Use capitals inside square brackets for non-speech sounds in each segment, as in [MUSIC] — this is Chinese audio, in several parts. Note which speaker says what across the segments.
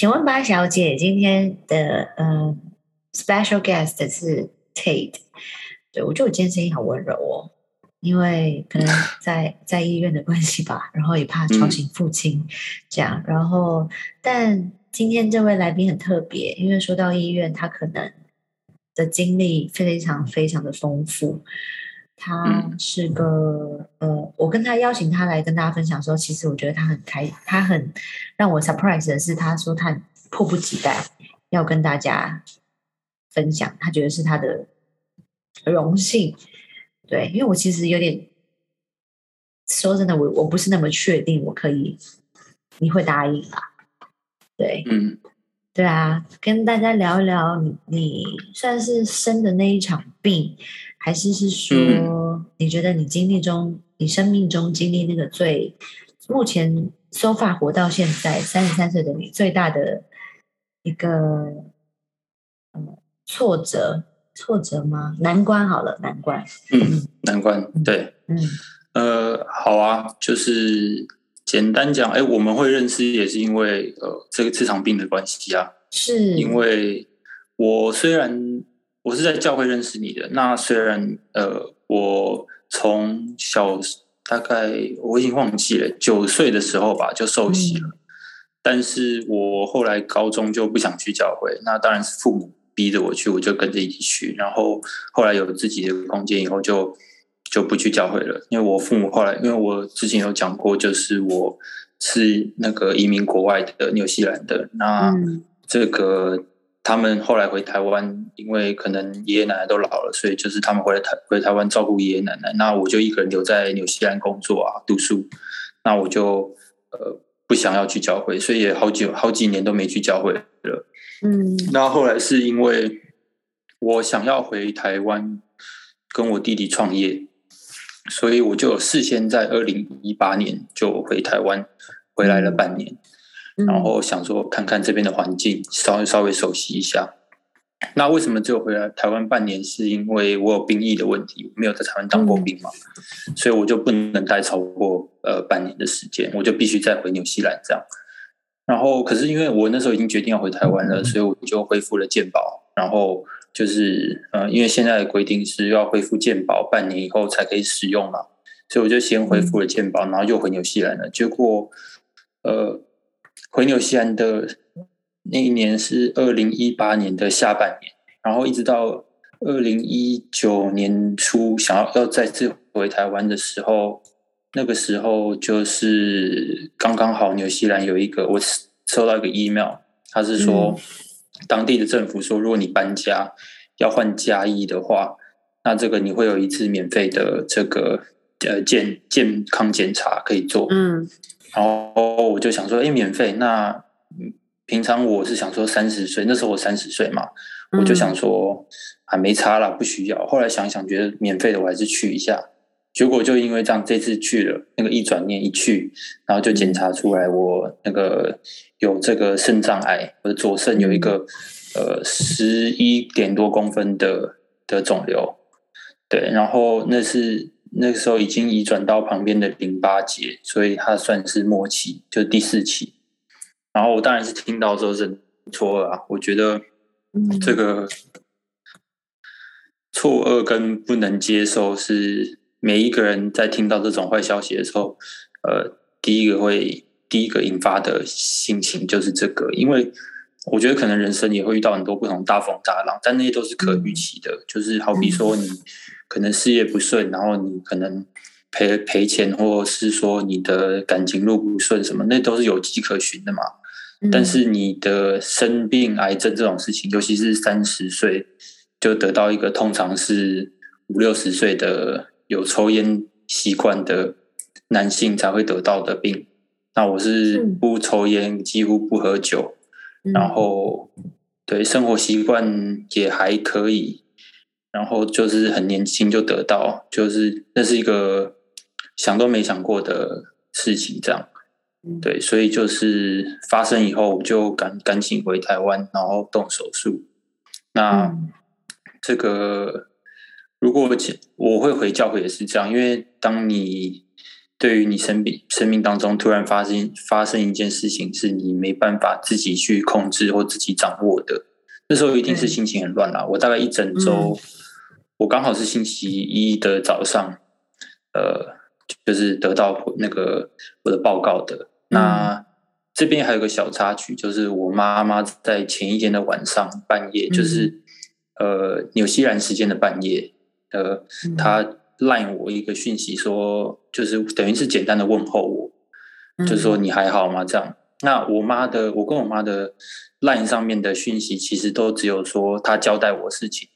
Speaker 1: 请问八小姐，今天的呃 special guest 是 Tate，对我觉得我今天声音好温柔哦，因为可能在 [LAUGHS] 在医院的关系吧，然后也怕吵醒父亲，这样，然后但今天这位来宾很特别，因为说到医院，他可能的经历非常非常的丰富。他是个呃，我跟他邀请他来跟大家分享的时候，其实我觉得他很开，他很让我 surprise 的是，他说他迫不及待要跟大家分享，他觉得是他的荣幸。对，因为我其实有点说真的，我我不是那么确定我可以你会答应吧？对，
Speaker 2: 嗯，
Speaker 1: 对啊，跟大家聊一聊你你算是生的那一场病。还是是说，你觉得你经历中，你生命中经历那个最目前 so far 活到现在三十三岁的你最大的一个嗯挫折挫折吗？难关好了，难关。
Speaker 2: 嗯，难关。对，
Speaker 1: 嗯，
Speaker 2: 呃，好啊，就是简单讲，哎，我们会认识也是因为呃这个这场病的关系啊，
Speaker 1: 是
Speaker 2: 因为我虽然。我是在教会认识你的。那虽然呃，我从小大概我已经忘记了九岁的时候吧就受洗了，但是我后来高中就不想去教会。那当然是父母逼着我去，我就跟着一起去。然后后来有自己的空间以后，就就不去教会了。因为我父母后来，因为我之前有讲过，就是我是那个移民国外的纽西兰的。那这个。他们后来回台湾，因为可能爷爷奶奶都老了，所以就是他们回来台回台湾照顾爷爷奶奶。那我就一个人留在纽西兰工作啊，读书。那我就呃不想要去教会，所以也好久好几年都没去教会了。
Speaker 1: 嗯，
Speaker 2: 那后来是因为我想要回台湾跟我弟弟创业，所以我就事先在二零一八年就回台湾回来了半年。然后想说看看这边的环境，稍微稍微熟悉一下。那为什么只有回来台湾半年？是因为我有兵役的问题，没有在台湾当过兵嘛，所以我就不能待超过呃半年的时间，我就必须再回纽西兰这样。然后可是因为我那时候已经决定要回台湾了，所以我就恢复了健保。然后就是呃，因为现在的规定是要恢复健保半年以后才可以使用嘛，所以我就先恢复了健保，然后又回纽西兰了。结果呃。回纽西兰的那一年是二零一八年的下半年，然后一直到二零一九年初，想要要再次回台湾的时候，那个时候就是刚刚好纽西兰有一个我收到一个 email，他是说当地的政府说，如果你搬家要换家衣的话，那这个你会有一次免费的这个呃健健康检查可以做，
Speaker 1: 嗯。
Speaker 2: 然后我就想说，哎，免费。那平常我是想说三十岁，那时候我三十岁嘛，我就想说啊没差了，不需要。后来想想，觉得免费的我还是去一下。结果就因为这样，这次去了，那个一转念一去，然后就检查出来我那个有这个肾脏癌，我的左肾有一个呃十一点多公分的的肿瘤。对，然后那是。那个时候已经移转到旁边的淋巴结，所以它算是末期，就第四期。然后我当然是听到之后是错愕啊，我觉得这个错愕跟不能接受是每一个人在听到这种坏消息的时候，呃，第一个会第一个引发的心情就是这个，因为我觉得可能人生也会遇到很多不同大风大浪，但那些都是可预期的，就是好比说你。可能事业不顺，然后你可能赔赔钱，或是说你的感情路不顺，什么那都是有迹可循的嘛。但是你的生病、癌症这种事情，尤其是三十岁就得到一个，通常是五六十岁的有抽烟习惯的男性才会得到的病。那我是不抽烟，几乎不喝酒，然后对生活习惯也还可以。然后就是很年轻就得到，就是那是一个想都没想过的事情，这样，对，所以就是发生以后，我就赶赶紧回台湾，然后动手术。那这个如果我会回教会也是这样，因为当你对于你生命生命当中突然发生发生一件事情，是你没办法自己去控制或自己掌握的，那时候一定是心情很乱啦。我大概一整周，我刚好是星期一的早上，呃，就是得到那个我的报告的。那这边还有个小插曲，就是我妈妈在前一天的晚上半夜，就是呃纽西兰时间的半夜，呃，她。赖我一个讯息说，就是等于是简单的问候我，就是说你还好吗？这样。那我妈的，我跟我妈的 line 上面的讯息，其实都只有说她交代我事情，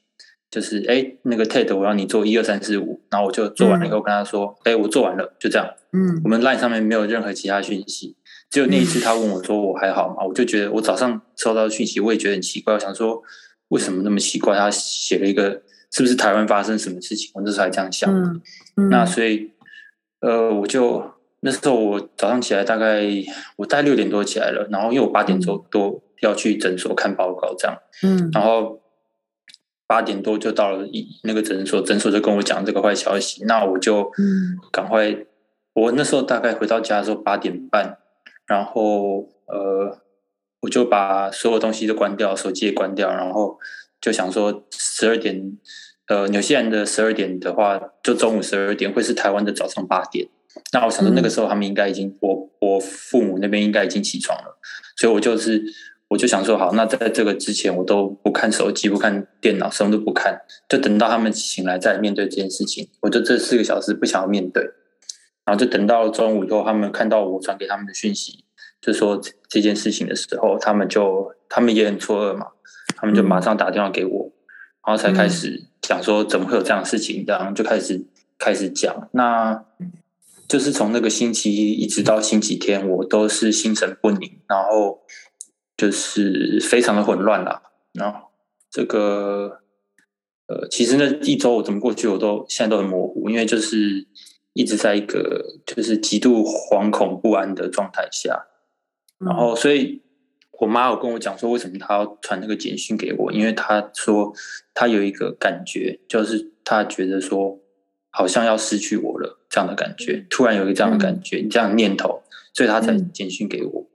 Speaker 2: 就是哎，那个 Ted，我要你做一二三四五，然后我就做完了以后跟她说，哎，我做完了，就这样。嗯，我们 line 上面没有任何其他讯息，只有那一次她问我说我还好吗？我就觉得我早上收到讯息，我也觉得很奇怪，我想说为什么那么奇怪？她写了一个。是不是台湾发生什么事情？我那时候还这样想。那所以，呃，我就那时候我早上起来，大概我大概六点多起来了，然后因为我八点多多要去诊所看报告，这样。嗯。然后八点多就到了一那个诊所，诊所就跟我讲这个坏消息，那我就赶快。我那时候大概回到家的时候八点半，然后呃，我就把所有东西都关掉，手机也关掉，然后就想说十二点。呃，纽西兰的十二点的话，就中午十二点，会是台湾的早上八点。那我想说，那个时候他们应该已经，我我父母那边应该已经起床了，所以我就是，我就想说，好，那在这个之前，我都不看手机，不看电脑，什么都不看，就等到他们醒来再面对这件事情。我就这四个小时不想要面对，然后就等到中午以后，他们看到我传给他们的讯息，就说这件事情的时候，他们就他们也很错愕嘛，他们就马上打电话给我，然后才开始。讲说怎么会有这样的事情，然后就开始开始讲，那就是从那个星期一一直到星期天，我都是心神不宁，然后就是非常的混乱啦。然后这个呃，其实那一周我怎么过去，我都现在都很模糊，因为就是一直在一个就是极度惶恐不安的状态下，然后所以。我妈有跟我讲说，为什么她要传那个简讯给我？因为她说她有一个感觉，就是她觉得说好像要失去我了这样的感觉，突然有一个这样的感觉，这样念头，所以她才简讯给我。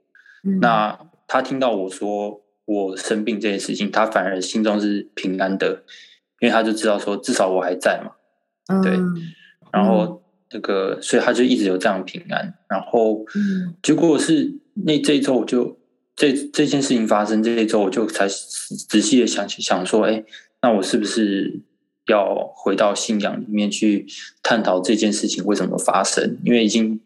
Speaker 2: 那她听到我说我生病这件事情，她反而心中是平安的，因为她就知道说至少我还在嘛。对，然后那个，所以她就一直有这样平安。然后结果是那这一周我就。这这件事情发生这一周，我就才仔细的想想说，哎，那我是不是要回到信仰里面去探讨这件事情为什么发生？因为已经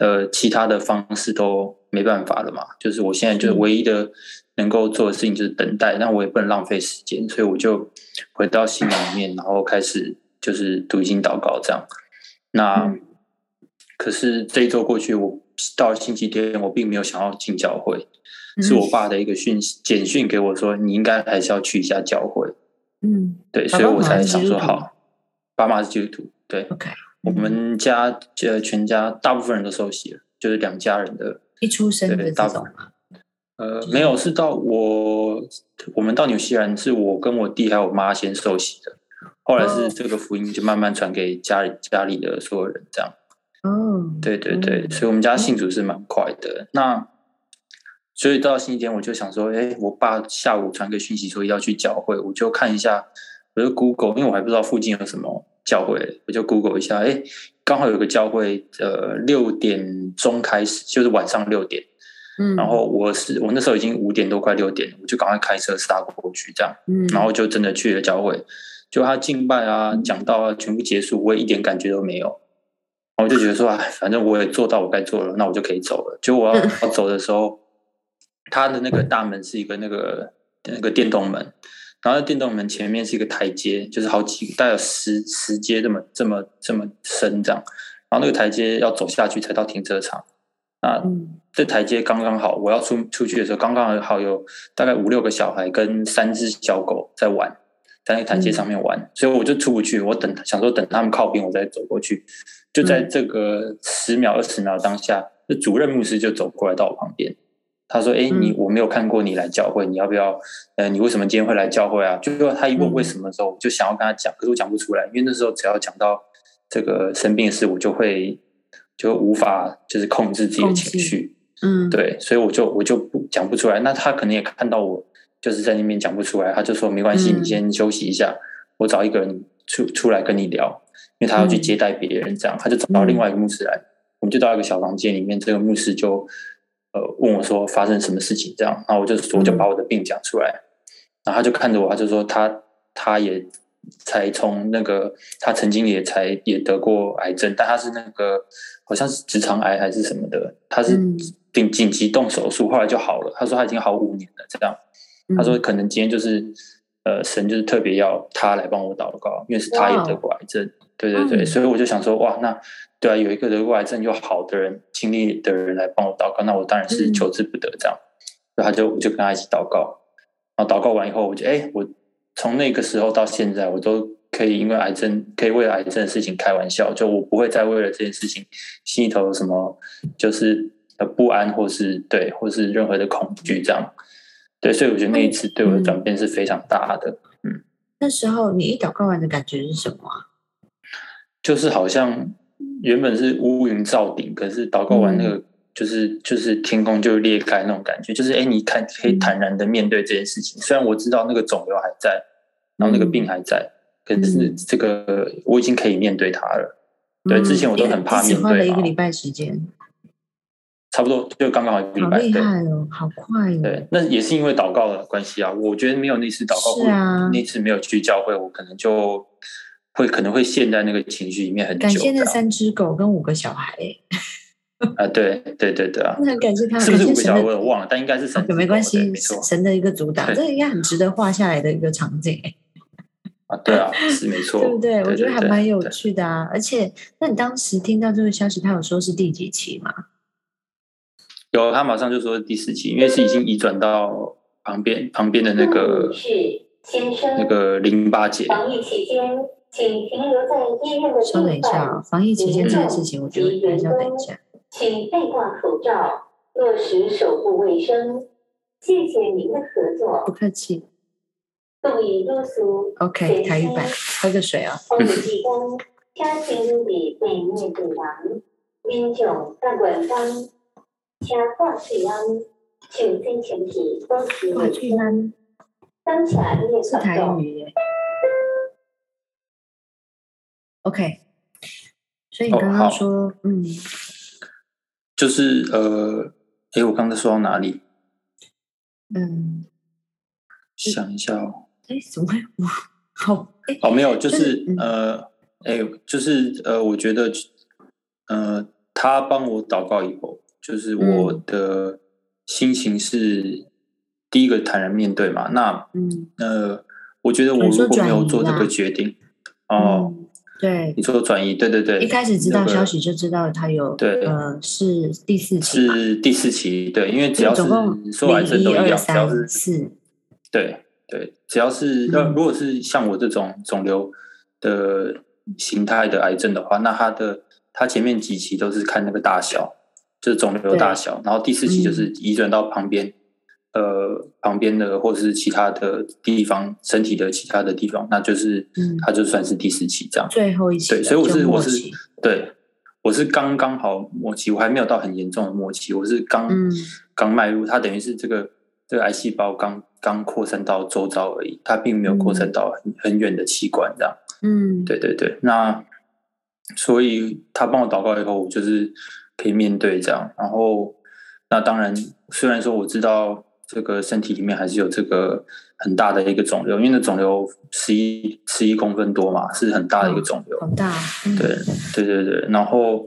Speaker 2: 呃其他的方式都没办法了嘛。就是我现在就是唯一的能够做的事情就是等待，但我也不能浪费时间，所以我就回到信仰里面，然后开始就是读经祷告这样。那可是这一周过去，我到星期天，我并没有想要进教会。是我爸的一个讯息简讯给我说，你应该还是要去一下教会。嗯，对，所以我才想说好。爸妈是基督徒，对。
Speaker 1: OK，
Speaker 2: 我们家呃全家大部分人都受洗了，就是两家人的。
Speaker 1: 一出生的大种
Speaker 2: 呃，没有，是到我我们到纽西兰，是我跟我弟还有我妈先受洗的，后来是这个福音就慢慢传给家里家里的所有人，这样。哦，对对对，所以我们家信主是蛮快的。那。所以到星期天，我就想说，哎，我爸下午传个讯息说要去教会，我就看一下，我就 Google，因为我还不知道附近有什么教会，我就 Google 一下，哎，刚好有个教会，呃，六点钟开始，就是晚上六点，嗯，然后我是我那时候已经五点多快六点，我就赶快开车杀过去，这样，嗯，然后就真的去了教会，就他敬拜啊，讲道啊，全部结束，我也一点感觉都没有，我就觉得说，哎，反正我也做到我该做了，那我就可以走了。就我要走的时候。它的那个大门是一个那个那个电动门，然后电动门前面是一个台阶，就是好几大概有十十阶这么这么这么深这样，然后那个台阶要走下去才到停车场。那这台阶刚刚好，我要出出去的时候刚刚好有大概五六个小孩跟三只小狗在玩，在那台阶上面玩，所以我就出不去。我等想说等他们靠边，我再走过去。就在这个十秒二十秒当下，那主任牧师就走过来到我旁边。他说：“哎，你我没有看过你来教会，你要不要？呃，你为什么今天会来教会啊？”就是说，他一问为什么的时候，我就想要跟他讲，可是我讲不出来，因为那时候只要讲到这个生病的事，我就会就无法就是控制自己的情绪，
Speaker 1: 嗯，
Speaker 2: 对，所以我就我就不讲不出来。那他可能也看到我就是在那边讲不出来，他就说没关系，
Speaker 1: 嗯
Speaker 2: 你先休息一下，我找一个人出出来跟你聊，因为他要去
Speaker 1: 嗯
Speaker 2: 接待别人，这样他就找到另外一个牧师来，我们就到一个小房间里面，这个牧师就呃问我说发生什么事情，这样，然后我就我就
Speaker 1: 嗯
Speaker 2: 把我的病讲出来，然后他就看着我，他就说他他也才从那个他曾经也才也得过癌症，但他是那个好像是直肠癌还是什么的，他是
Speaker 1: 嗯
Speaker 2: 紧紧急动手术，后来就好了。他说他已经好五年了，这样。他说
Speaker 1: 嗯
Speaker 2: 可能今天就是呃神就是特别要他来帮我祷告，因为是他也得过癌症，对对对，
Speaker 1: 嗯
Speaker 2: 所以我就想说哇，那对啊，有一个得过癌症又好的人经历的人来帮我祷告，那我当然是
Speaker 1: 嗯
Speaker 2: 求之不得这样。所以他就我就跟他一起祷告，然后祷告完以后，我就哎，我从那个时候到现在，我都可以因为癌症，可以为了癌症的事情开玩笑，就我不会再为了这件事情心里头有什么就是呃不安，或是对，或是任何的恐惧这样。对，所以我觉得那一次对我的转变是非常大的，嗯。
Speaker 1: 那时候你一祷告完的感觉是什么啊？
Speaker 2: 就是好像原本是乌云罩顶，可是祷告完那
Speaker 1: 嗯。
Speaker 2: 个就是就是天空就裂开那种感觉，就是哎，你看可以
Speaker 1: 嗯
Speaker 2: 坦然的面对这件事情。虽然我知道那个肿瘤还在，然后那个病还在，可是
Speaker 1: 嗯。
Speaker 2: 这个我已经可以面对它了。对
Speaker 1: 嗯
Speaker 2: 之前我都很怕
Speaker 1: 面对花了
Speaker 2: 面对
Speaker 1: 一个礼拜时间，
Speaker 2: 差不多就刚刚好一个礼拜，
Speaker 1: 好厉
Speaker 2: 对
Speaker 1: 害哦，好快哦。
Speaker 2: 对，那也是因为祷告的关系啊。我觉得没有那次祷告，
Speaker 1: 是啊
Speaker 2: 那次没有去教会，我可能就会可能会陷在那个情绪里面很久。
Speaker 1: 感谢那三只狗跟五个小孩，哎，[LAUGHS]
Speaker 2: 啊，对对对对啊，
Speaker 1: 真的很感谢他，
Speaker 2: 是不是五个小孩我有忘了，但应该是三只狗。
Speaker 1: 没关系，神的一个阻挡，
Speaker 2: 对
Speaker 1: 这应该很值得画下来的一个场景，哎，[LAUGHS]
Speaker 2: 啊，对啊，是没错，[LAUGHS]
Speaker 1: 对不对？我觉得还蛮有趣的啊。而且，那你当时听到这个消息，他有说是第几期吗？
Speaker 2: 有他马上就说第四期，因为是已经移转到旁边旁边的那个
Speaker 3: 是先生。
Speaker 2: 那个淋巴结。
Speaker 3: 防疫期间，请停留在医院的
Speaker 1: 稍等一下防疫期间这件事情，我觉得还是要等一下。
Speaker 3: 请戴挂口罩，落实手部卫生。谢谢您的合作。
Speaker 1: 不客气
Speaker 3: 动以露宿
Speaker 1: ，，OK，台语版，喝个水啊。
Speaker 3: 防疫期间，请进入的对面走廊，民众在馆方，请挂水安，请先前提保持
Speaker 1: 哇，
Speaker 3: 卫
Speaker 1: 最
Speaker 3: 生。
Speaker 1: 难
Speaker 3: 当下列
Speaker 1: 是台
Speaker 3: 口
Speaker 1: 语耶。OK，所以你
Speaker 2: 哦
Speaker 1: 刚刚
Speaker 2: 好
Speaker 1: 说，嗯，
Speaker 2: 就是呃，诶，我刚才说到哪里？
Speaker 1: 嗯，
Speaker 2: 想一下哦。
Speaker 1: 哎，怎么会？我好，哎，
Speaker 2: 哦，没有，就
Speaker 1: 就是
Speaker 2: 是
Speaker 1: 嗯
Speaker 2: 呃，哎，就是呃，我觉得呃，他帮我祷告以后，就是我
Speaker 1: 嗯。
Speaker 2: 的心情是第一个坦然面对嘛。那
Speaker 1: 嗯，
Speaker 2: 呃，我觉得我如果没有做这个决定，哦，
Speaker 1: 嗯，对。
Speaker 2: 你，说转移，对对对，
Speaker 1: 一开始知道消息就知道他有，
Speaker 2: 对
Speaker 1: 呃，是第四期，
Speaker 2: 是第四期，对，因为只要是
Speaker 1: 总共
Speaker 2: 所有癌症都一样，只要
Speaker 1: 三
Speaker 2: 是
Speaker 1: 四，
Speaker 2: 对对，只要是如果是像我这种肿瘤的形态的癌症的话，那它的它前面几期都是看那个大小，就是肿瘤大小，然后第四期就是移转到旁边，呃，旁边的或者是其他的地方，身体的其他的地方，那就是
Speaker 1: 嗯。
Speaker 2: 它就算是第四期这样。
Speaker 1: 最后一期，
Speaker 2: 对，所以我
Speaker 1: 是
Speaker 2: 我是对，我是刚刚好末期，我还没有到很严重的末期，我是刚、
Speaker 1: 嗯。
Speaker 2: 刚迈入，它等于是这个这个癌细胞刚刚扩散到周遭而已，它并没有扩散到很、很远的器官这样。
Speaker 1: 嗯，
Speaker 2: 对对对，那所以他帮我祷告以后，我就是可以面对这样。然后那当然，虽然说我知道这个身体里面还是有这个很大的一个肿瘤，因为那肿瘤十一十一公分多嘛，是很大的一个肿瘤。
Speaker 1: 很大，嗯
Speaker 2: 对对对对，然后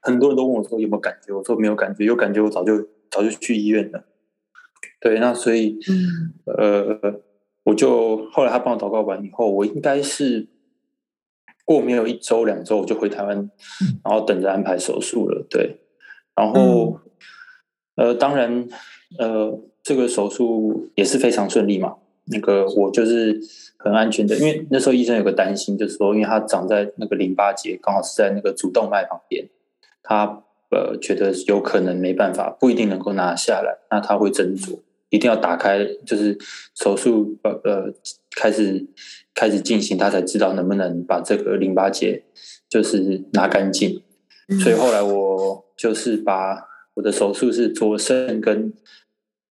Speaker 2: 很多人都问我说有没有感觉，我说没有感觉，有感觉我早就早就去医院了。对，那所以
Speaker 1: 嗯
Speaker 2: 呃，我就后来他帮我祷告完以后，我应该是过没有一周两周，我就回台湾，然后等着安排手术了。对，然后、呃，当然呃，这个手术也是非常顺利嘛。那个我就是很安全的，因为那时候医生有个担心，就是说，因为它长在那个淋巴结，刚好是在那个主动脉旁边，他呃觉得有可能没办法，不一定能够拿下来，那他会斟酌，一定要打开，就是手术呃呃开始开始进行，他才知道能不能把这个淋巴结就是拿干净。所以后来我就是把我的手术是左肾跟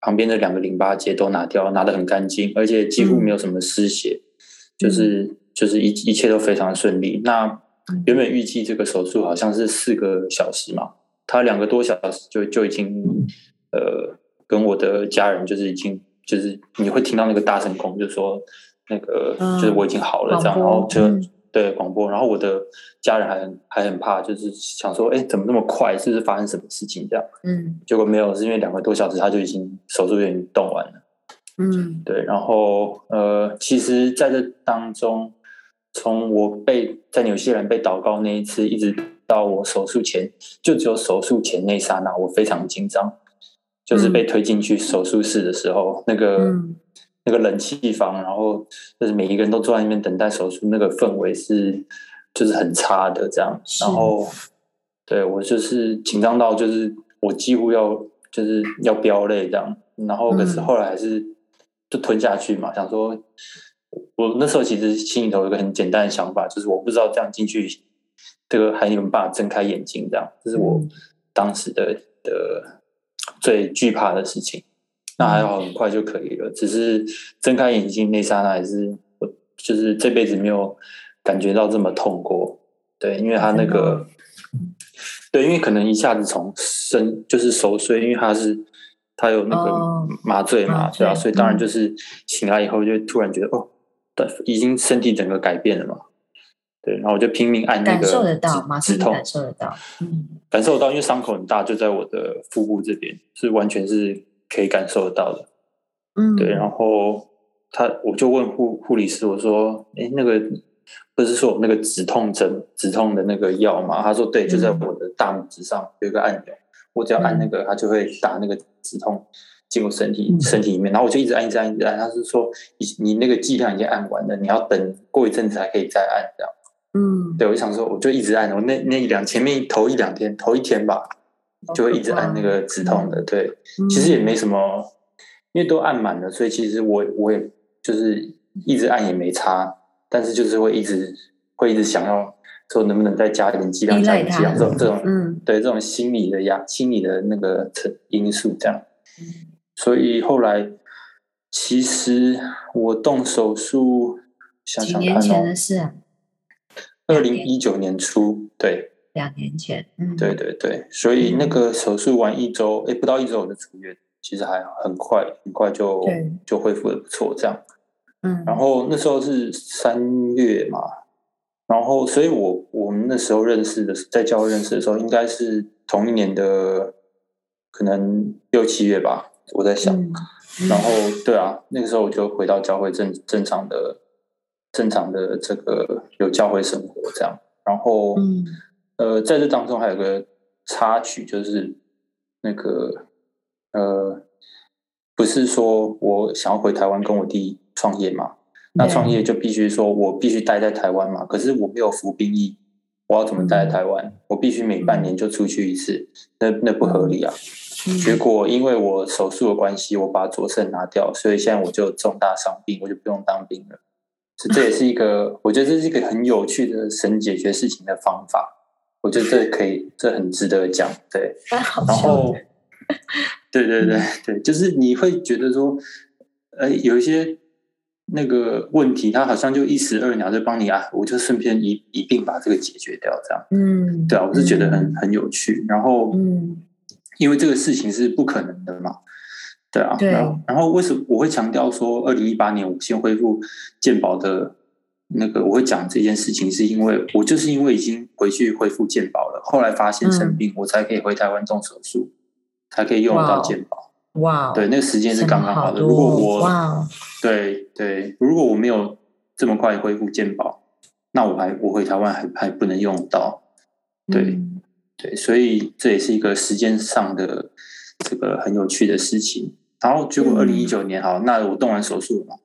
Speaker 2: 旁边的两个淋巴结都拿掉，拿得很干净，而且几乎没有什么失血，就是就是一一切都非常顺利。那原本预计这个手术好像是四个小时嘛，他两个多小时就就已经呃跟我的家人就是已经就是你会听到那个大声公，就说那个就是我已经好了这样，然后就。对广播，然后我的家人还很还很怕，就是想说，哎，怎么那么快？是不是发生什么事情这样？
Speaker 1: 嗯，
Speaker 2: 结果没有，是因为两个多小时他就已经手术已经动完了。
Speaker 1: 嗯，
Speaker 2: 对，然后呃，其实在这当中，从我被在纽西兰被祷告那一次，一直到我手术前，就只有手术前那刹那，我非常紧张，就是被推进去手术室的时候，那个。那个冷气房，然后就是每一个人都坐在那边等待手术，那个氛围是就是很差的这样。然后对我就是紧张到就是我几乎要就是要飙泪这样。然后可是后来还是就吞下去嘛，想说我那时候其实心里头有个很简单的想法，就是我不知道这样进去这个还有没有办法睁开眼睛这样，这是我当时的的最惧怕的事情。那还好，很快就可以了。只是睁开眼睛那刹那，还是我就是这辈子没有感觉到这么痛过。对，因为他那个，对，因为可能一下子从深就是熟睡，因为他是他有那个麻醉嘛，对啊，所以当然就是醒来以后就突然觉得哦，对，已经身体整个改变了嘛。对，然后我就拼命按那个，
Speaker 1: 感受得到，
Speaker 2: 止痛，
Speaker 1: 感受得到，嗯，
Speaker 2: 感受得到，因为伤口很大，就在我的腹部这边，是完全是。可以感受得到的，
Speaker 1: 嗯，
Speaker 2: 对，然后他我就问护护理师，我说，哎，那个不是说那个止痛针、止痛的那个药吗？他说，对，就在我的大拇指上有一个按钮，我只要按那个，他就会打那个止痛进入身体身体里面。然后我就一直按，一直按，一直按。他是说，你你那个剂量已经按完了，你要等过一阵子才可以再按这样。
Speaker 1: 嗯，
Speaker 2: 对，我就想说，我就一直按，我那那一两前面头一两天，头一天吧。就会一直按那个止痛的，对，其实也没什么，因为都按满了，所以其实我我也就是一直按也没差，但是就是会一直会一直想要说能不能再加一点剂量，加一点剂量这种这种，嗯，对，这种心理的压，心理的那个成因素这样，所以后来其实我动手术，想想看
Speaker 1: 哦，
Speaker 2: 二零一九年初，对。
Speaker 1: 两年前，嗯，
Speaker 2: 对对对，所以那个手术完一周，哎，不到一周我就出院，其实还很快，很快就就恢复的不错，这样，
Speaker 1: 嗯，
Speaker 2: 然后那时候是三月嘛，然后所以我我们那时候认识的，在教会认识的时候，应该是同一年的，可能六七月吧，我在想，然后对啊，那个时候我就回到教会正正常的正常的这个有教会生活这样，然后
Speaker 1: 嗯。
Speaker 2: 呃，在这当中还有个插曲，就是那个呃，不是说我想要回台湾跟我弟创业嘛？那创业就必须说我必须待在台湾嘛？可是我没有服兵役，我要怎么待在台湾？我必须每半年就出去一次，那那不合理啊！结果因为我手术的关系，我把左肾拿掉，所以现在我就重大伤病，我就不用当兵了。这也是一个，我觉得这是一个很有趣的神解决事情的方法。我觉得这可以，这很值得讲，对。[LAUGHS] 然后，对对对对，就是你会觉得说，呃，有一些那个问题，他好像就一石二鸟，就帮你啊，我就顺便一一并把这个解决掉，这样。
Speaker 1: 嗯，
Speaker 2: 对啊，我是觉得很很有趣。然后，
Speaker 1: 嗯，
Speaker 2: 因为这个事情是不可能的嘛，对啊。
Speaker 1: 对。
Speaker 2: 然后，为什么我会强调说，二零一八年我先恢复健保的？那个我会讲这件事情，是因为我就是因为已经回去恢复健保了，后来发现生病，我才可以回台湾动手术，才可以用到健保。
Speaker 1: 哇，
Speaker 2: 对，那个时间是刚刚好的。如果我，对对，如果我没有这么快恢复健保，那我还我回台湾还还不能用到。对对，所以这也是一个时间上的这个很有趣的事情。然后结果二零一九年，好，那我动完手术了嘛？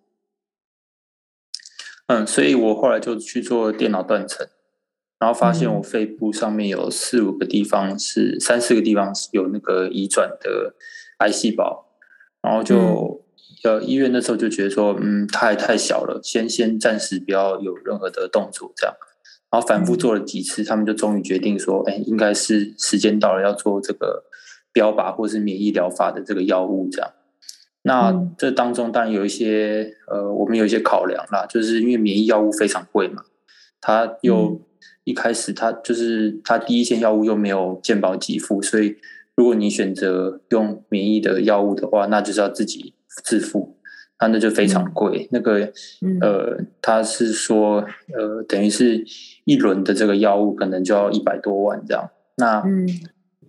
Speaker 2: 嗯，所以我后来就去做电脑断层，然后发现我肺部上面有四五个地方是三四个地方是有那个移转的癌细胞，然后就呃医院那时候就觉得说，嗯，它还太小了，先先暂时不要有任何的动作这样，然后反复做了几次，他们就终于决定说，哎，应该是时间到了，要做这个标靶或是免疫疗法的这个药物这样。那这当中当然有一些呃，我们有一些考量啦，就是因为免疫药物非常贵嘛，它又一开始它就是它第一线药物又没有健保给付，所以如果你选择用免疫的药物的话，那就是要自己自付，那那就非常贵。那个呃，他是说呃，等于是一轮的这个药物可能就要一百多万这样。那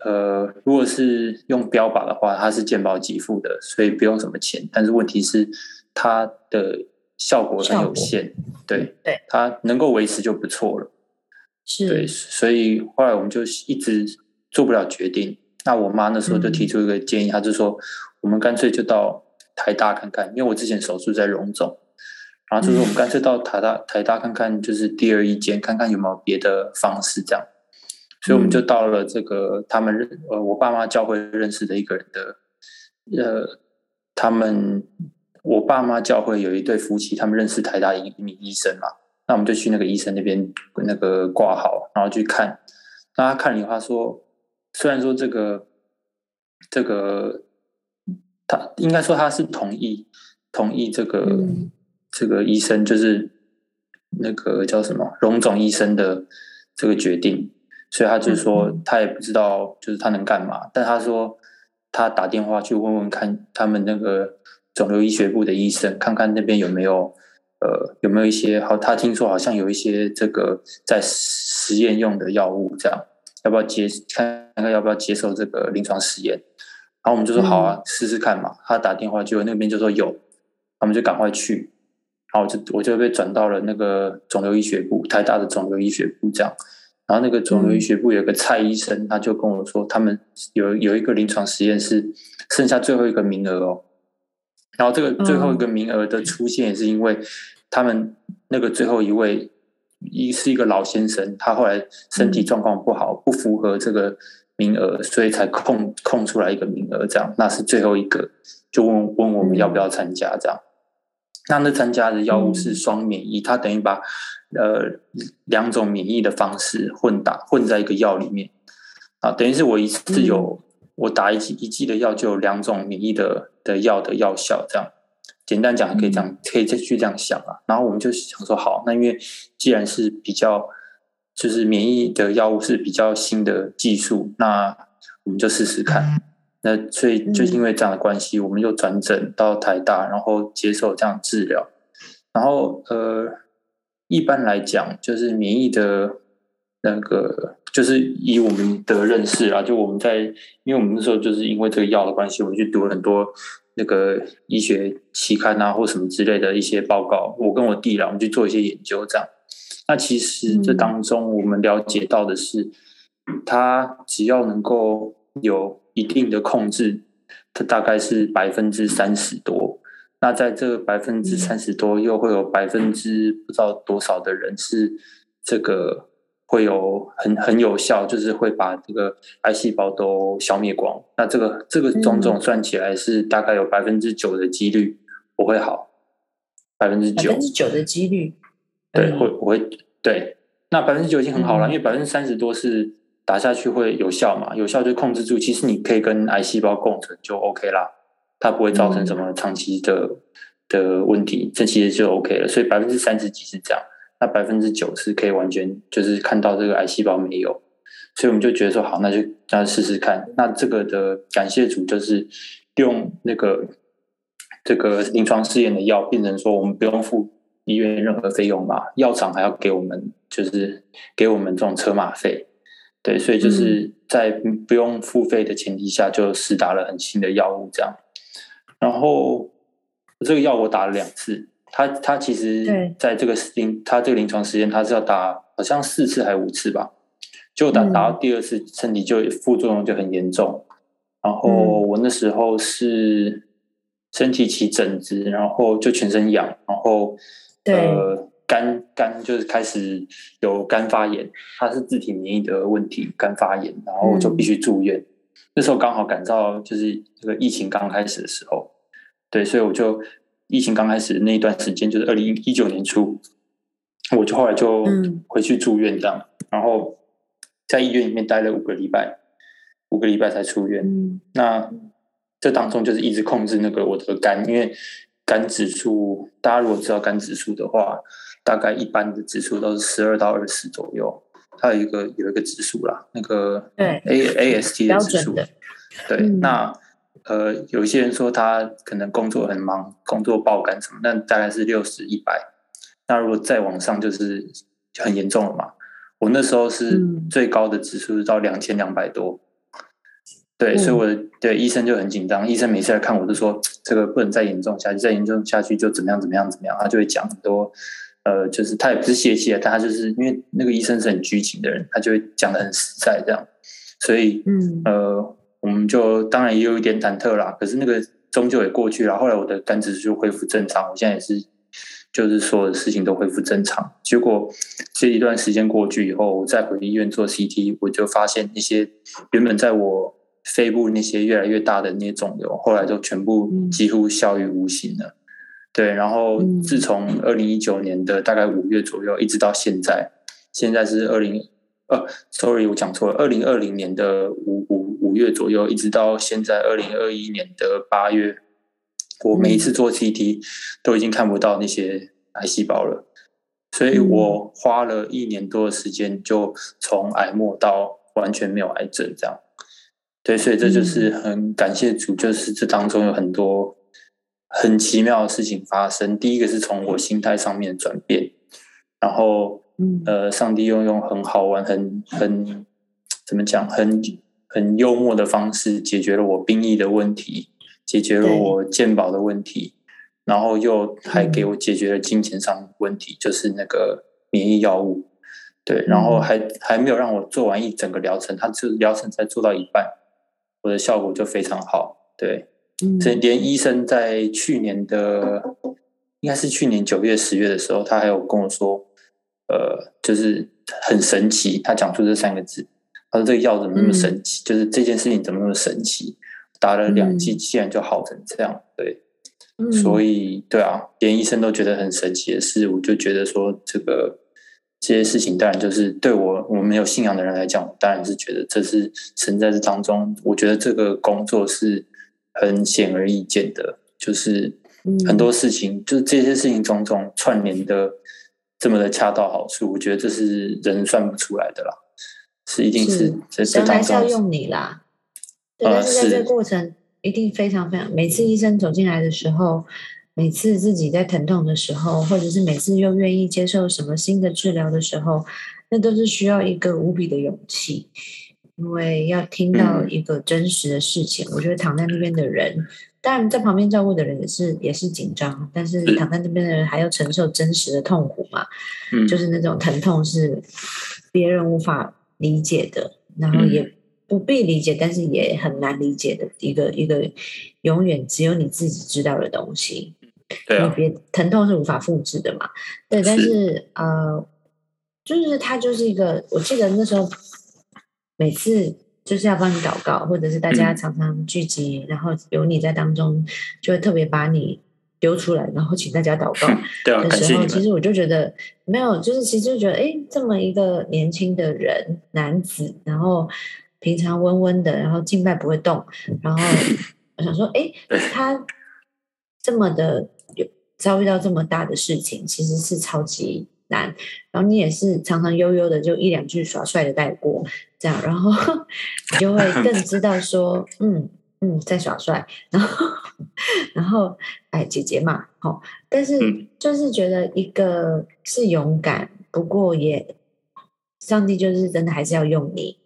Speaker 2: 呃，如果是用标靶的话，它是健保给付的，所以不用什么钱。但是问题是它的效果很有限，对
Speaker 1: 对，
Speaker 2: 它能够维持就不错了。
Speaker 1: 是，
Speaker 2: 对，所以后来我们就一直做不了决定。那我妈那时候就提出一个建议，她就说我们干脆就到台大看看，因为我之前手术在荣总，然后就说我们干脆到台大台大看看，就是第二一间看看有没有别的方式这样。所以我们就到了这个他们认呃我爸妈教会认识的一个人的呃他们我爸妈教会有一对夫妻，他们认识台大一名医生嘛，那我们就去那个医生那边那个挂号，然后去看。那他看了话说，虽然说这个这个他应该说他是同意同意这个这个医生就是那个叫什么荣总医生的这个决定。所以他就说，他也不知道，就是他能干嘛。但他说，他打电话去问问看，他们那个肿瘤医学部的医生，看看那边有没有，呃，有没有一些好。他听说好像有一些这个在实验用的药物，这样要不要接看看要不要接受这个临床实验？然后我们就说好啊，试试看嘛。他打电话就那边就说有，我们就赶快去。然后我就我就被转到了那个肿瘤医学部，台大的肿瘤医学部这样。然后那个肿瘤医学部有个蔡医生，他就跟我说，他们有有一个临床实验室剩下最后一个名额哦。然后这个最后一个名额的出现，也是因为他们那个最后一位一是一个老先生，他后来身体状况不好，不符合这个名额，所以才空空出来一个名额，这样。那是最后一个，就问问我们要不要参加这样。那那参加的药物是双免疫，它等于把。呃，两种免疫的方式混打混在一个药里面啊，等于是我一次有我打一剂一剂的药就有两种免疫的的药的药效，这样简单讲可以这样可以再去这样想啊。然后我们就想说，好，那因为既然是比较就是免疫的药物是比较新的技术，那我们就试试看。那所以就因为这样的关系，我们又转诊到台大，然后接受这样治疗，然后呃。一般来讲，就是免疫的那个，就是以我们的认识啊，就我们在，因为我们那时候就是因为这个药的关系，我们去读了很多那个医学期刊啊，或什么之类的一些报告。我跟我弟啦，我们去做一些研究，这样。那其实这当中，我们了解到的是，它只要能够有一定的控制，它大概是百分之三十多。那在这百分之三十多，又会有百分之不知道多少的人是这个会有很很有效，就是会把这个癌细胞都消灭光。那这个这个种种算起来是大概有百分之九的几率我会好，百分之九，
Speaker 1: 百分之九的几率，
Speaker 2: 对，会我会对。那百分之九已经很好了，因为百分之三十多是打下去会有效嘛，有效就控制住。其实你可以跟癌细胞共存就 OK 啦。它不会造成什么长期的的问题，这其实就 OK 了。所以百分之三十几是这样，那百分之九是可以完全就是看到这个癌细胞没有，所以我们就觉得说好，那就这样试试看。那这个的感谢组就是用那个这个临床试验的药，变成说我们不用付医院任何费用嘛，药厂还要给我们就是给我们这种车马费。对，所以就是在不用付费的前提下，就试打了很新的药物这样。然后这个药我打了两次，他他其实在这个临他这个临床实验，他是要打好像四次还是五次吧，就打打到第二次身体就副作用就很严重，然后我那时候是身体起疹子，然后就全身痒，然后呃肝肝就是开始有肝发炎，它是自体免疫的问题，肝发炎，然后就必须住院。那时候刚好赶到就是这个疫情刚开始的时候，对，所以我就疫情刚开始那一段时间，就是二零一九年初，我就后来就
Speaker 1: 嗯
Speaker 2: 回去住院这样，然后在医院里面待了五个礼拜，五个礼拜才出院。
Speaker 1: 嗯
Speaker 2: 那这当中就是一直控制那个我的肝，因为肝指数，大家如果知道肝指数的话，大概一般的指数都是十二到二十左右，它有一个有一个指数啦，那个
Speaker 1: 对
Speaker 2: A A S T 的指数，对，
Speaker 1: 嗯
Speaker 2: 那呃，有一些人说他可能工作很忙，工作爆肝什么，那大概是六十一百。那如果再往上，就是就很严重了嘛。我那时候是
Speaker 1: 嗯
Speaker 2: 最高的指数是到两千两百多，对，
Speaker 1: 嗯
Speaker 2: 所以我的对医生就很紧张。医生每次来看我都说，这个不能再严重下去，再严重下去就怎么样怎么样怎么样，他就会讲很多。呃，就是他也不是泄气啊，但他就是因为那个医生是很拘谨的人，他就会讲的很实在这样，所以
Speaker 1: 嗯
Speaker 2: 呃，我们就当然也有一点忐忑啦，可是那个终究也过去了。后来我的肝指数就恢复正常，我现在也是，就是所有的事情都恢复正常。结果这一段时间过去以后，我再回医院做 CT，我就发现那些原本在我肺部那些越来越大的那些肿瘤，后来都全部
Speaker 1: 嗯
Speaker 2: 几乎消于无形了。对，然后
Speaker 1: 嗯。
Speaker 2: 自从二零一九年的大概五月左右，一直到现在，现在是二零呃，sorry，我讲错了，二零二零年的五五五月左右，一直到现在二零二一年的八月，我每一次做 CT 都已经看不到那些癌细胞了，所以我花了一年多的时间，就从癌末到完全没有癌症这样。对，所以这就是很感谢主，就是这当中有很多很奇妙的事情发生。第一个是从我心态上面转变，然后
Speaker 1: 嗯
Speaker 2: 呃，上帝又用很好玩、很很怎么讲，很很幽默的方式解决了我兵役的问题，解决了我鉴宝的问题，然后又还给
Speaker 1: 嗯
Speaker 2: 我解决了金钱上的问题，就是那个免疫药物。对，然后
Speaker 1: 嗯
Speaker 2: 还还没有让我做完一整个疗程，他这疗程才做到一半，我的效果就非常好。对，
Speaker 1: 嗯
Speaker 2: 所以连医生在去年的应该是去年九月、十月的时候，他还有跟我说，呃，就是很神奇。他讲出这三个字，他说这个药怎么那么神奇？就是这件事情怎么那么神奇？打了两剂，
Speaker 1: 嗯
Speaker 2: 竟然就好成这样。对，
Speaker 1: 嗯
Speaker 2: 所以对啊，连医生都觉得很神奇的事，我就觉得说这个这些事情，当然就是对我我没有信仰的人来讲，我当然是觉得这是神在这当中，我觉得这个工作是很显而易见的，就是很多事情，就是这些事情种种串联的这么的恰到好处，我觉得这是人算不出来的啦，是一定是
Speaker 1: 是
Speaker 2: 这当中
Speaker 1: 是要用你啦。对，
Speaker 2: 呃
Speaker 1: 但是在这个过程一定非常非常，每次医生走进来的时候，每次自己在疼痛的时候，或者是每次又愿意接受什么新的治疗的时候，那都是需要一个无比的勇气，因为要听到
Speaker 2: 嗯
Speaker 1: 一个真实的事情。我觉得躺在那边的人，当然在旁边照顾的人也是也是紧张，但是
Speaker 2: 是
Speaker 1: 躺在那边的人还要承受真实的痛苦嘛。
Speaker 2: 嗯，
Speaker 1: 就是那种疼痛是别人无法理解的，然后
Speaker 2: 嗯
Speaker 1: 也不必理解，但是也很难理解的一个一个永远只有你自己知道的东西。
Speaker 2: 对啊，
Speaker 1: 别疼痛是无法复制的嘛。对，但
Speaker 2: 是
Speaker 1: 是呃，就是它就是一个，我记得那时候每次就是要帮你祷告，或者是大家
Speaker 2: 嗯
Speaker 1: 常常聚集，然后有你在当中，就会特别把你丢出来，然后请大家祷告。的时候，其实我就觉得没有，就是其实就觉得，哎，这么一个年轻的人男子，然后平常温温的，然后静脉不会动，然后我想说，哎，他这么的有遭遇到这么大的事情，其实是超级难。然后你也是常常悠悠的就一两句耍帅的带过，这样，然后你就会更知道说，嗯嗯，在耍帅，然后然后哎，姐姐嘛，好、但是
Speaker 2: 嗯
Speaker 1: 就是觉得一个是勇敢，不过也上帝就是真的还是要用你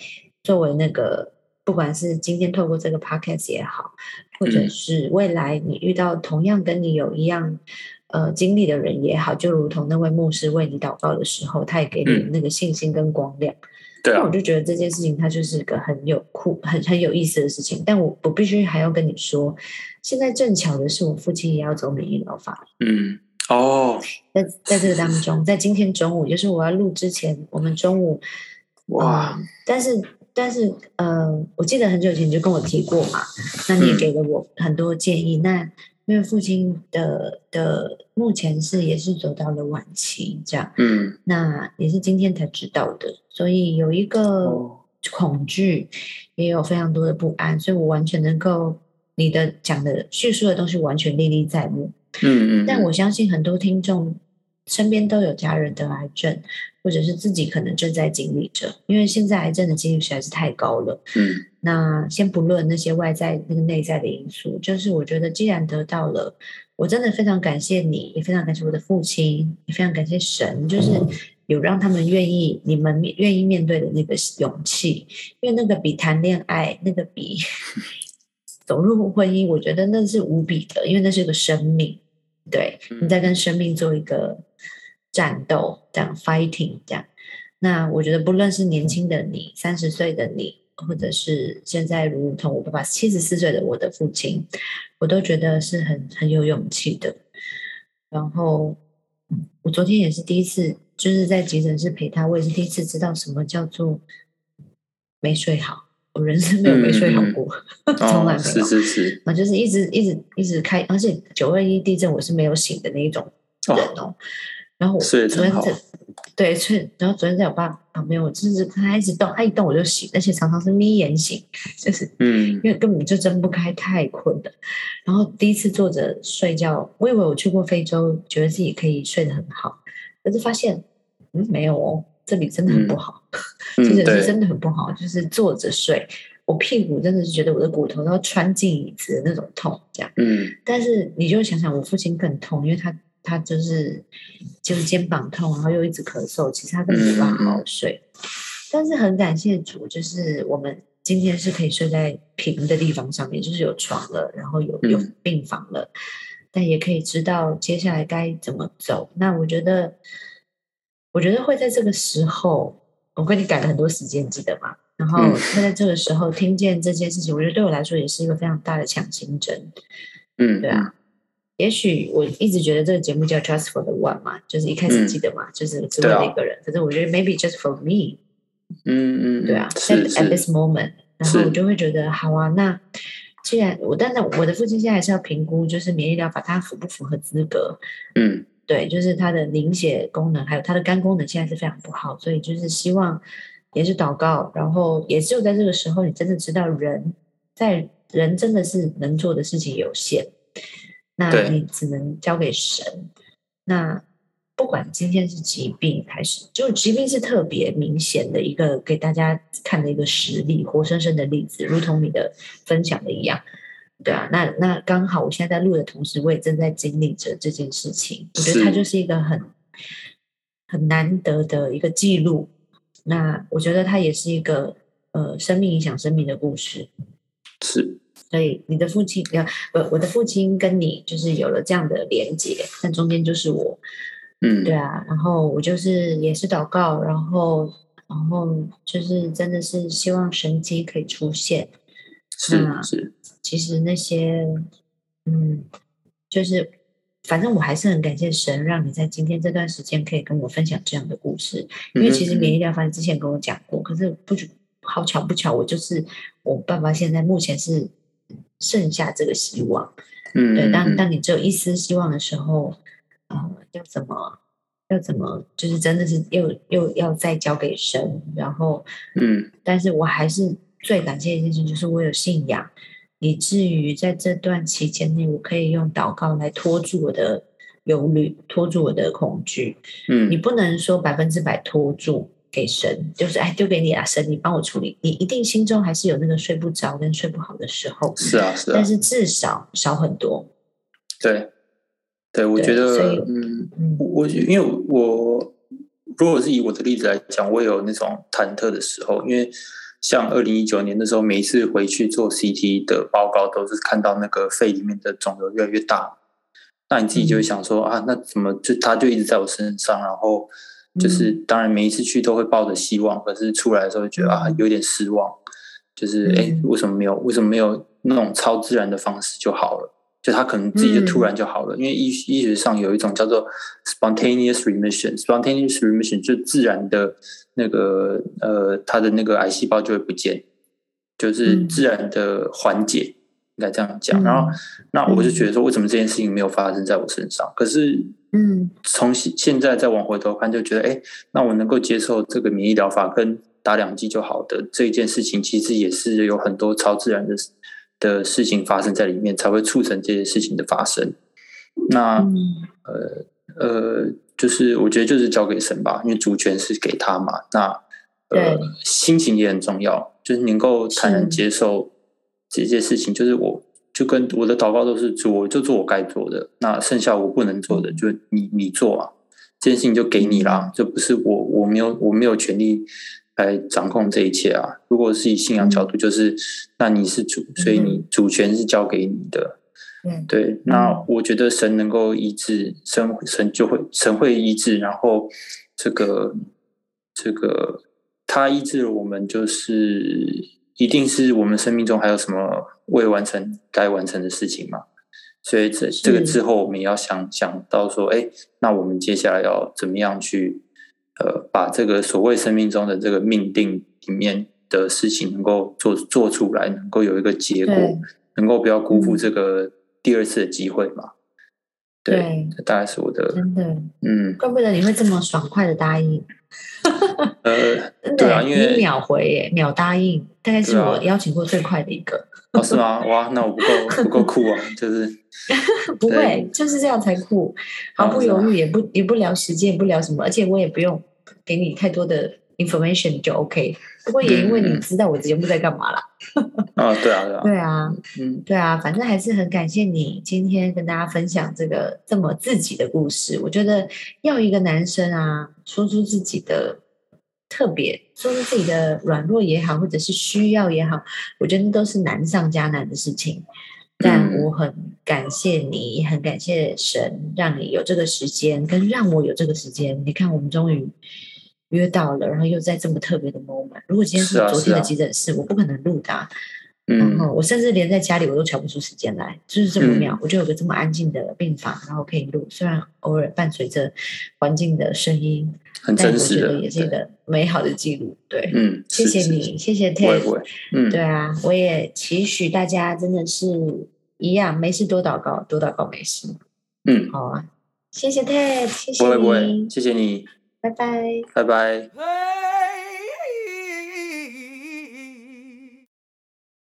Speaker 1: 作为那个，不管是今天透过这个 podcast 也好，或者
Speaker 2: 嗯
Speaker 1: 是未来你遇到同样跟你有一样呃经历的人也好，就如同那位牧师为你祷告的时候，他也给你
Speaker 2: 嗯
Speaker 1: 那个信心跟光亮。
Speaker 2: 对啊
Speaker 1: 那我，就觉得这件事情它就是个很有酷、很很有意思的事情。但我我必须还要跟你说，现在正巧的是我父亲也要走免疫疗法，
Speaker 2: 嗯，哦，
Speaker 1: 在在这个当中，在今天中午，就是我要录之前，我们中午
Speaker 2: 哇，
Speaker 1: 嗯但是但是呃，我记得很久以前你就跟我提过嘛，那你也
Speaker 2: 嗯
Speaker 1: 给了我很多建议。那因为父亲的的目前是也是走到了晚期，这样，
Speaker 2: 嗯，
Speaker 1: 那也是今天才知道的，所以有一个
Speaker 2: 哦
Speaker 1: 恐惧，也有非常多的不安，所以我完全能够你的讲的叙述的东西完全历历在目。
Speaker 2: 嗯嗯，
Speaker 1: 但我相信很多听众身边都有家人得癌症，或者是自己可能正在经历着，因为现在癌症的几率实在是太高了。
Speaker 2: 嗯。
Speaker 1: 那先不论那些外在那个内在的因素，就是我觉得既然得到了，我真的非常感谢你，也非常感谢我的父亲，也非常感谢神，就是有让他们愿意，你们面愿意面对的那个勇气，因为那个比谈恋爱，那个比 [LAUGHS] 走入婚姻，我觉得那是无比的，因为那是个生命，对，你在跟生命做一个战斗，这样 fighting 这样。那我觉得，不论是年轻的你，三十岁的你，或者是现在如同我爸爸七十四岁的我的父亲，我都觉得是很很有勇气的。然后，嗯我昨天也是第一次，就是在急诊室陪他，我也是第一次知道什么叫做没睡好。我人生没有没睡好过，[LAUGHS] 从来
Speaker 2: 哦，
Speaker 1: 没
Speaker 2: 是
Speaker 1: 有。
Speaker 2: 是是，
Speaker 1: 然后就是一直一直一直开，而且九二一地震我是没有醒的那一种人哦。然后我昨天在对睡，然后昨天在我爸旁边，我就是他一直动，他一动我就醒，而且常常是眯眼醒，就是
Speaker 2: 嗯
Speaker 1: 因为根本就睁不开，太困了。然后第一次坐着睡觉，我以为我去过非洲，觉得自己可以睡得很好，可是发现嗯没有哦，这里真的很不好。[LAUGHS]
Speaker 2: 嗯，
Speaker 1: 这个是，真的很不好，就是坐着睡，我屁股真的是觉得我的骨头都要穿进椅子的那种痛，这样。
Speaker 2: 嗯
Speaker 1: 但是你就想想，我父亲更痛，因为他他就是就是肩膀痛，然后又一直咳嗽，其实他根本没办法好好睡。但是很感谢主，就是我们今天是可以睡在平的地方上面，就是有床了，然后有有
Speaker 2: 嗯
Speaker 1: 病房了，但也可以知道接下来该怎么走。那我觉得，我觉得会在这个时候，我跟你改了很多时间，记得吗？然后
Speaker 2: 嗯
Speaker 1: 会在这个时候听见这件事情，我觉得对我来说也是一个非常大的强心针。
Speaker 2: 嗯，
Speaker 1: 对啊，也许我一直觉得这个节目叫 Just for the One 嘛，就是一开始
Speaker 2: 嗯。
Speaker 1: 记得嘛，就是只为了一个人。可是我觉得 maybe just for me，
Speaker 2: 嗯嗯，
Speaker 1: 对啊 at this moment，然后我就会觉得好啊，那既然我，但是我的父亲现在还是要评估，就是免疫疗法它符不符合资格。
Speaker 2: 嗯。
Speaker 1: 对，就是他的凝血功能，还有他的肝功能现在是非常不好，所以就是希望也是祷告，然后也只有在这个时候，你真的知道人在人真的是能做的事情有限，那你只能交给神。那不管今天是疾病还是，就疾病是特别明显的一个给大家看的一个实例，活生生的例子，如同你的分享的一样。对啊，那那刚好，我现在在录的同时，我也正在经历着这件事情。我觉得它就是一个很很难得的一个记录。那我觉得它也是一个呃生命影响生命的故事。
Speaker 2: 是，
Speaker 1: 所以你的父亲，呃，我我的父亲跟你就是有了这样的连接，但中间就是我，
Speaker 2: 嗯
Speaker 1: 对啊，然后我就是也是祷告，然后然后就是真的是希望神迹可以出现。
Speaker 2: 是
Speaker 1: 那
Speaker 2: 是，
Speaker 1: 其实那些，嗯，就是反正我还是很感谢神，让你在今天这段时间可以跟我分享这样的故事。因为其实
Speaker 2: 嗯
Speaker 1: 免疫疗法你之前跟我讲过，可是不好巧不巧，我就是我爸爸现在目前是剩下这个希望。
Speaker 2: 嗯
Speaker 1: 对，当
Speaker 2: 嗯
Speaker 1: 当你只有一丝希望的时候，呃，要怎么要怎么，就是真的是又又要再交给神，然后
Speaker 2: 嗯
Speaker 1: 但是我还是最感谢一件事情，就是我有信仰，以至于在这段期间内，我可以用祷告来拖住我的忧虑，拖住我的恐惧。嗯你
Speaker 2: 嗯
Speaker 1: 不能说百分之百拖住给神，就是哎丢给你啊，神你帮我处理。你一定心中还是有那个睡不着跟睡不好的时候，
Speaker 2: 是啊是啊
Speaker 1: 但，是至少少很多。
Speaker 2: 对对，我觉得嗯。
Speaker 1: 嗯
Speaker 2: 我我因为我如果是以我的例子来讲，我也有那种忐忑的时候，因为像二零一九年的时候，每一次回去做 CT 的报告，都是看到那个肺里面的肿瘤越来越大，那你自己就会想说、啊，那怎么就它就一直在我身上，然后就是当然每一次去都会抱着希望，可是出来的时候就觉得啊
Speaker 1: 嗯
Speaker 2: 有点失望，就是哎、诶
Speaker 1: 嗯
Speaker 2: 为什么没有为什么没有那种超自然的方式就好了？就他可能自己就突然就好了，因为医医学上有一种叫做 spontaneous remission，spontaneous remission 就自然的那个呃，他的那个癌细胞就会不见，就是
Speaker 1: 嗯
Speaker 2: 自然的缓解。应该这样讲。然后，那我就觉得说，为什么这件事情没有发生在我身上？可是，
Speaker 1: 嗯，
Speaker 2: 从现现在再往回头看，就觉得，哎，那我能够接受这个免疫疗法跟打两剂就好的这一件事情，其实也是有很多超自然的的事情发生在里面，才会促成这些事情的发生。那，呃呃，就是我觉得就是交给神吧，因为主权是给他嘛。那。呃，心情也很重要，就是能够坦然接受这件事情。就是我就跟我的祷告都是做，就做我该做的。那剩下我不能做的，就你你做啊，这件事情就给你啦，这不是我我没有我没有权利来掌控这一切啊。如果是以信仰角度，就是那你是主，所以你主权是交给你的。对，那我觉得神能够医治，神神就会神会医治，然后这个这个。他医治了我们，就是一定是我们生命中还有什么未完成该完成的事情嘛？所以这这个之后，我们也要想想到说，哎，那我们接下来要怎么样去呃，把这个所谓生命中的这个命定里面的事情能够做做出来，能够有一个结果，能够不要辜负这个第二次的机会嘛？对，这大概是我的
Speaker 1: 真的，
Speaker 2: 嗯，
Speaker 1: 怪不得你会这么爽快的答应。[LAUGHS]
Speaker 2: 呃，对啊，因为
Speaker 1: 秒回耶，秒答应，大概是我邀请过最快的一个。
Speaker 2: 哦，是吗？哇，那我不够 [LAUGHS] 不够酷啊，就是 [LAUGHS]
Speaker 1: 不会，就是这样才酷，毫不犹豫，也不也不聊时间，也不聊什么，而且我也不用给你太多的 information 就 OK。不过也因为你知道我节目在干嘛啦。
Speaker 2: 啊，对啊，对啊，[LAUGHS]
Speaker 1: 对啊，
Speaker 2: 嗯，
Speaker 1: 对啊，反正还是很感谢你今天跟大家分享这个这么自己的故事。我觉得要一个男生啊，说出自己的。特别说出自己的软弱也好，或者是需要也好，我觉得都是难上加难的事情。但我很感谢你，也很感谢神，让你有这个时间，跟让我有这个时间。你看，我们终于约到了，然后又在这么特别的 moment。如果今天是昨天的急诊室，我不可能录的。然后我甚至连在家里我都瞧不出时间来，就是这么妙。我就有个这么安静的病房，然后可以录，虽然偶尔伴随着环境的声音。
Speaker 2: 很真实的，
Speaker 1: 也是一个美好的记录。对，
Speaker 2: 嗯，
Speaker 1: 谢谢你，谢谢
Speaker 2: Ted。嗯，
Speaker 1: 对啊，我也期许大家真的是一样，没事多祷告，多祷告没事。
Speaker 2: 嗯，
Speaker 1: 好啊，谢谢 Ted，谢谢
Speaker 2: 你，谢谢你，
Speaker 1: 拜拜，
Speaker 2: 拜拜。